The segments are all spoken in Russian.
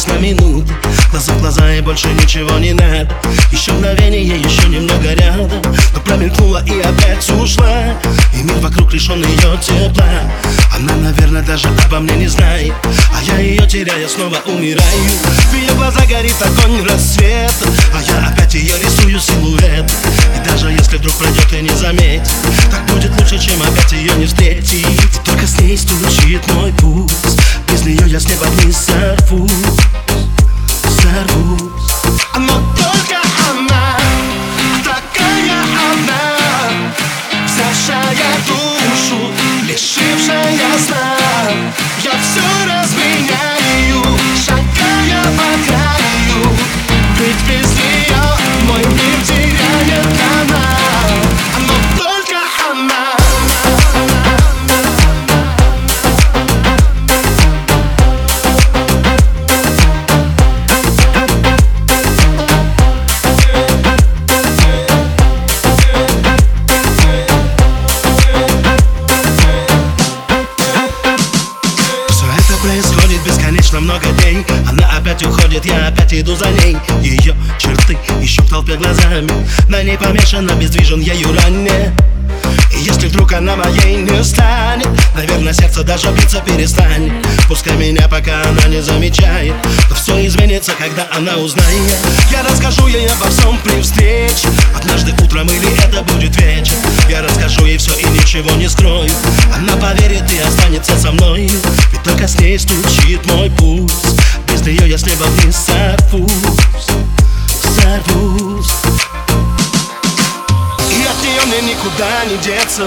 осталось на минуту. Глаза в глаза и больше ничего не надо. Еще мгновение, еще немного рядом. Но промелькнула и опять ушла. И мир вокруг лишен ее тепла. Она, наверное, даже обо мне не знает. А я ее теряя снова умираю. В ее глаза горит огонь рассвета. А я опять ее рисую силуэт. И даже если вдруг пройдет и не заметит Так будет лучше, чем опять ее не встретить. Только с ней стучит мой путь. Без нее я с неба не Сорвусь бесконечно много дней. Она опять уходит, я опять иду за ней. Ее черты ищу в толпе глазами. На ней помешано, бездвижен ею ранее и если вдруг она моей не станет Наверное, сердце даже биться перестанет Пускай меня пока она не замечает Но все изменится, когда она узнает. Я расскажу ей обо всем при встрече. Однажды утром или это будет вечер. Я расскажу ей все и ничего не скрою останется со мною Ведь только с ней стучит мой пульс. Без нее я с неба вниз сорвусь Сорвусь. И от нее мне никуда не деться.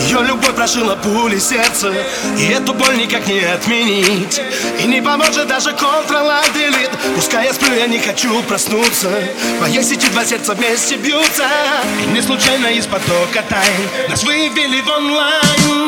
Ее любовь прошила пули сердца. И эту боль никак не отменить. И не поможет даже Ctrl Delete Пускай я сплю, я не хочу проснуться. В моей сети два сердца вместе бьются. И не случайно из потока тайн Нас вывели в онлайн